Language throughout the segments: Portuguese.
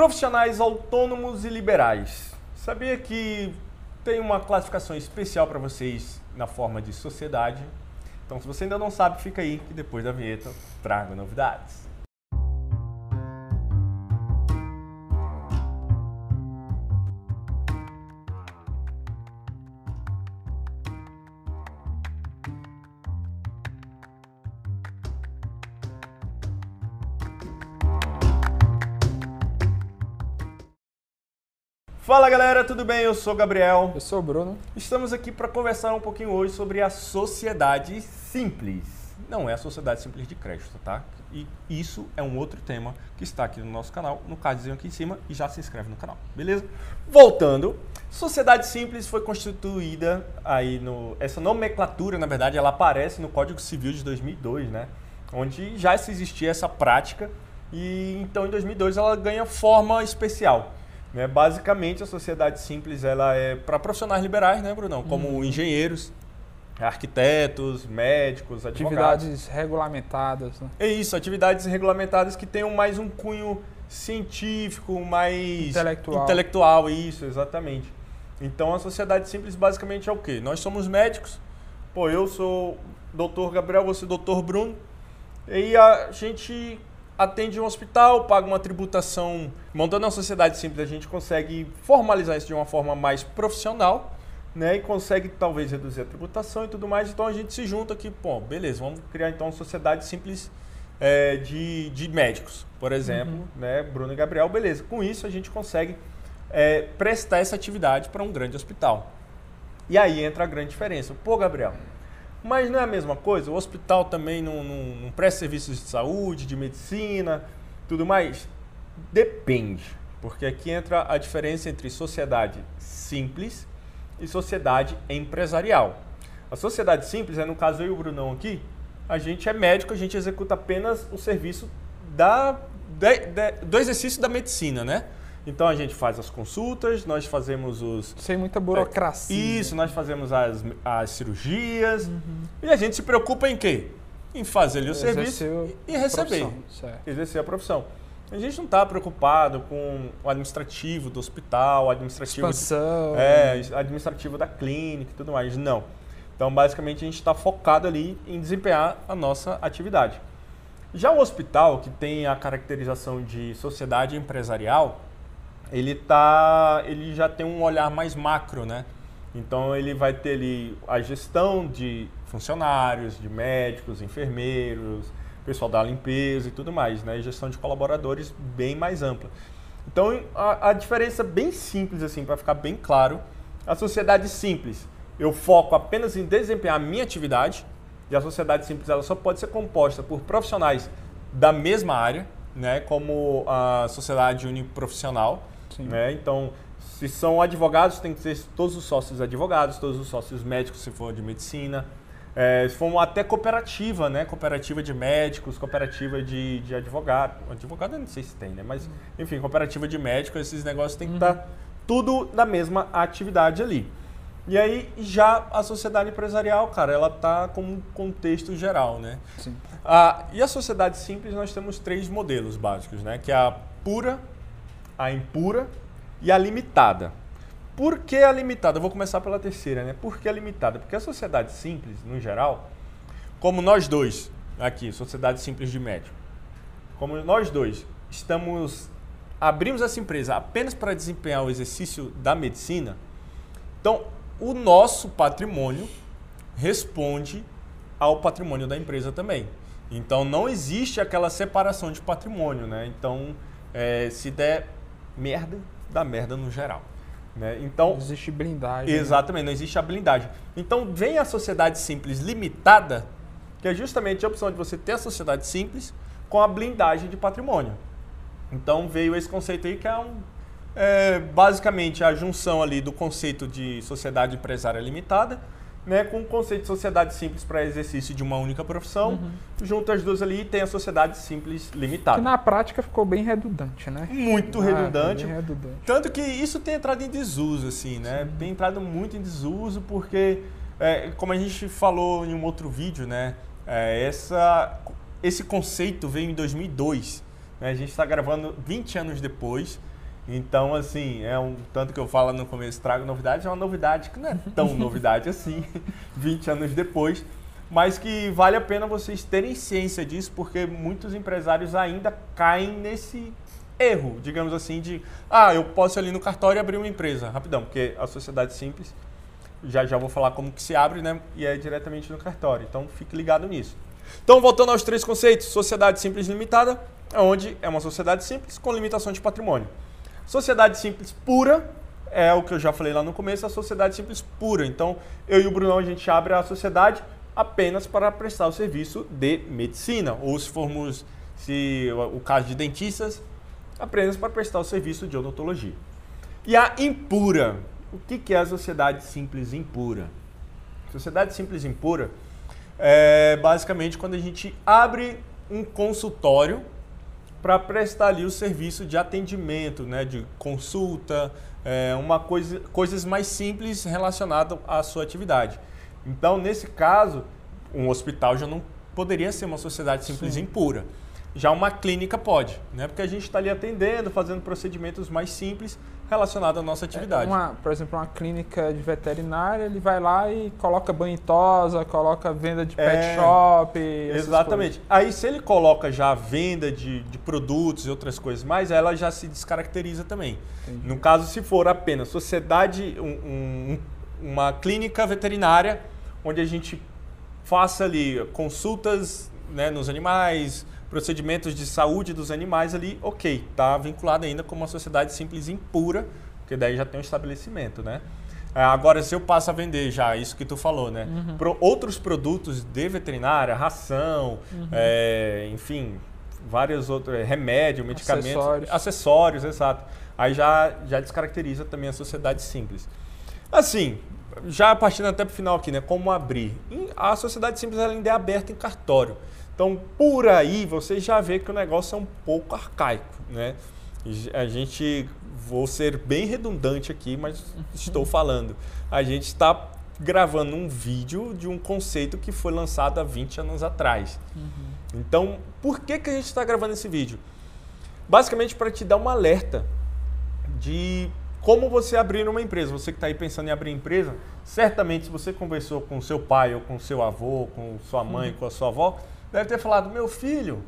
Profissionais autônomos e liberais. Sabia que tem uma classificação especial para vocês na forma de sociedade? Então, se você ainda não sabe, fica aí que depois da vinheta trago novidades. Fala galera, tudo bem? Eu sou o Gabriel. Eu sou o Bruno. Estamos aqui para conversar um pouquinho hoje sobre a sociedade simples. Não é a sociedade simples de crédito, tá? E isso é um outro tema que está aqui no nosso canal, no cardzinho aqui em cima, e já se inscreve no canal, beleza? Voltando, sociedade simples foi constituída aí no essa nomenclatura, na verdade, ela aparece no Código Civil de 2002, né? Onde já existia essa prática e então em 2002 ela ganha forma especial. Né? Basicamente, a sociedade simples ela é para profissionais liberais, né, Brunão? Como uhum. engenheiros, arquitetos, médicos, advogados. Atividades regulamentadas. Né? É isso, atividades regulamentadas que tenham mais um cunho científico, mais intelectual. intelectual, isso, exatamente. Então, a sociedade simples basicamente é o quê? Nós somos médicos, pô, eu sou doutor Gabriel, você doutor Bruno, e a gente atende um hospital, paga uma tributação. Montando uma sociedade simples, a gente consegue formalizar isso de uma forma mais profissional, né? E consegue talvez reduzir a tributação e tudo mais. Então a gente se junta aqui, pô, beleza, vamos criar então uma sociedade simples é, de, de médicos, por exemplo, uhum. né? Bruno e Gabriel, beleza. Com isso a gente consegue é, prestar essa atividade para um grande hospital. E aí entra a grande diferença. Pô, Gabriel, mas não é a mesma coisa? O hospital também não, não, não presta serviços de saúde, de medicina, tudo mais? Depende, porque aqui entra a diferença entre sociedade simples e sociedade empresarial. A sociedade simples, é no caso eu e o Brunão aqui, a gente é médico, a gente executa apenas o serviço da, de, de, do exercício da medicina, né? Então a gente faz as consultas, nós fazemos os. Sem muita burocracia. É, isso, nós fazemos as, as cirurgias. Uhum. E a gente se preocupa em quê? Em fazer o serviço e receber. Exercer a profissão. A gente não está preocupado com o administrativo do hospital, o administrativo, Expansão. De, é, administrativo da clínica e tudo mais. Não. Então, basicamente, a gente está focado ali em desempenhar a nossa atividade. Já o hospital, que tem a caracterização de sociedade empresarial, ele tá, ele já tem um olhar mais macro, né? Então ele vai ter ali a gestão de funcionários, de médicos, enfermeiros, pessoal da limpeza e tudo mais, né? E gestão de colaboradores bem mais ampla. Então a, a diferença bem simples assim, para ficar bem claro, a sociedade simples, eu foco apenas em desempenhar a minha atividade e a sociedade simples ela só pode ser composta por profissionais da mesma área, né? Como a sociedade uniprofissional né? Então, se são advogados, tem que ser todos os sócios advogados, todos os sócios médicos, se for de medicina. É, se for até cooperativa, né? Cooperativa de médicos, cooperativa de, de advogado. Advogado eu não sei se tem, né? Mas, enfim, cooperativa de médicos, esses negócios tem que estar uhum. tá tudo na mesma atividade ali. E aí, já a sociedade empresarial, cara, ela tá com um contexto geral, né? Sim. Ah, e a sociedade simples, nós temos três modelos básicos, né? Que é a pura, a impura e a limitada. Por que a limitada? Eu vou começar pela terceira, né? Por que a limitada? Porque a sociedade simples, no geral, como nós dois, aqui, sociedade simples de médico, como nós dois estamos abrimos essa empresa apenas para desempenhar o exercício da medicina, então o nosso patrimônio responde ao patrimônio da empresa também. Então não existe aquela separação de patrimônio, né? Então é, se der merda da merda no geral. Né? Então, não existe blindagem. Né? Exatamente, né? não existe a blindagem. Então vem a sociedade simples limitada, que é justamente a opção de você ter a sociedade simples com a blindagem de patrimônio. Então veio esse conceito aí que é, um, é basicamente a junção ali do conceito de sociedade empresária limitada né, com o conceito de sociedade simples para exercício de uma única profissão. Uhum. Junto as duas ali tem a sociedade simples limitada. Que na prática ficou bem redundante, né? Muito ah, redundante. Redundante. Tanto que isso tem entrado em desuso, assim, né? Sim. Tem entrado muito em desuso porque, é, como a gente falou em um outro vídeo, né? É, essa, esse conceito veio em 2002. Né? A gente está gravando 20 anos depois. Então, assim, é um tanto que eu falo no começo, trago novidade, é uma novidade que não é tão novidade assim, 20 anos depois, mas que vale a pena vocês terem ciência disso, porque muitos empresários ainda caem nesse erro, digamos assim, de ah, eu posso ir ali no cartório e abrir uma empresa, rapidão, porque a sociedade simples, já já vou falar como que se abre, né? E é diretamente no cartório. Então fique ligado nisso. Então, voltando aos três conceitos, sociedade simples limitada, onde é uma sociedade simples com limitação de patrimônio. Sociedade simples pura é o que eu já falei lá no começo, a sociedade simples pura. Então, eu e o Brunão, a gente abre a sociedade apenas para prestar o serviço de medicina. Ou se formos, se o caso de dentistas, apenas para prestar o serviço de odontologia. E a impura. O que é a sociedade simples impura? Sociedade simples impura é basicamente quando a gente abre um consultório para prestar ali o serviço de atendimento, né, de consulta, é, uma coisa, coisas mais simples relacionadas à sua atividade. Então, nesse caso, um hospital já não poderia ser uma sociedade simples Sim. impura. Já uma clínica pode, né? Porque a gente está ali atendendo, fazendo procedimentos mais simples relacionados à nossa atividade. É uma, por exemplo, uma clínica de veterinária, ele vai lá e coloca banho tosa, coloca venda de pet é, shop. Exatamente. Aí se ele coloca já a venda de, de produtos e outras coisas mais, ela já se descaracteriza também. Entendi. No caso, se for apenas sociedade, um, um, uma clínica veterinária, onde a gente faça ali consultas né, nos animais, procedimentos de saúde dos animais ali, ok, está vinculado ainda com uma sociedade simples e impura, porque daí já tem um estabelecimento, né? É, agora, se eu passo a vender já, isso que tu falou, né? Uhum. Pro outros produtos de veterinária, ração, uhum. é, enfim, vários outros, é, remédio, medicamentos, acessórios. acessórios, exato. Aí já, já descaracteriza também a sociedade simples. Assim, já partindo até para o final aqui, né? Como abrir? A sociedade simples ela ainda é aberta em cartório. Então, por aí, você já vê que o negócio é um pouco arcaico, né? A gente, vou ser bem redundante aqui, mas estou falando. A gente está gravando um vídeo de um conceito que foi lançado há 20 anos atrás. Uhum. Então, por que, que a gente está gravando esse vídeo? Basicamente para te dar um alerta de como você abrir uma empresa. Você que está aí pensando em abrir empresa, certamente se você conversou com seu pai ou com seu avô, com sua mãe, uhum. com a sua avó, deve ter falado: meu filho,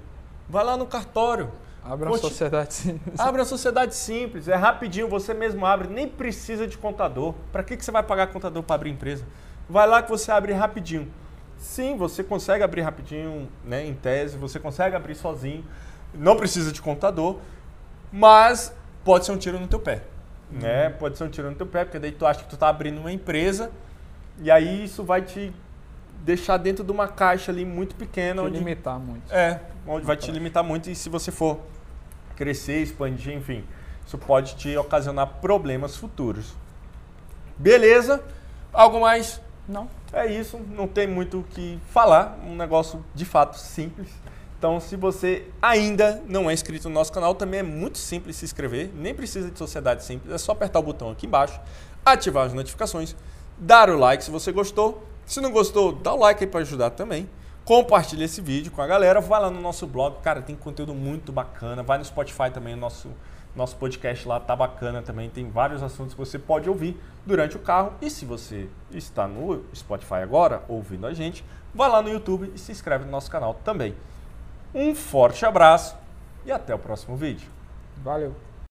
vai lá no cartório. Abre uma sociedade simples. Abre uma sociedade simples, é rapidinho, você mesmo abre, nem precisa de contador. Para que, que você vai pagar contador para abrir empresa? Vai lá que você abre rapidinho. Sim, você consegue abrir rapidinho, né, em tese, você consegue abrir sozinho, não precisa de contador, mas pode ser um tiro no teu pé. Uhum. Né? Pode ser um tiro no teu pé, porque daí tu acha que tu está abrindo uma empresa e aí isso vai te deixar dentro de uma caixa ali muito pequena. Te onde, limitar muito. É, onde vai te limitar muito e se você for crescer, expandir, enfim, isso pode te ocasionar problemas futuros. Beleza? Algo mais? Não. É isso, não tem muito o que falar, um negócio de fato simples. Então, se você ainda não é inscrito no nosso canal, também é muito simples se inscrever, nem precisa de sociedade simples, é só apertar o botão aqui embaixo, ativar as notificações, dar o like se você gostou se não gostou, dá o like aí para ajudar também. Compartilha esse vídeo com a galera. Vai lá no nosso blog, cara, tem conteúdo muito bacana. Vai no Spotify também, nosso nosso podcast lá tá bacana também. Tem vários assuntos que você pode ouvir durante o carro. E se você está no Spotify agora, ouvindo a gente, vai lá no YouTube e se inscreve no nosso canal também. Um forte abraço e até o próximo vídeo. Valeu!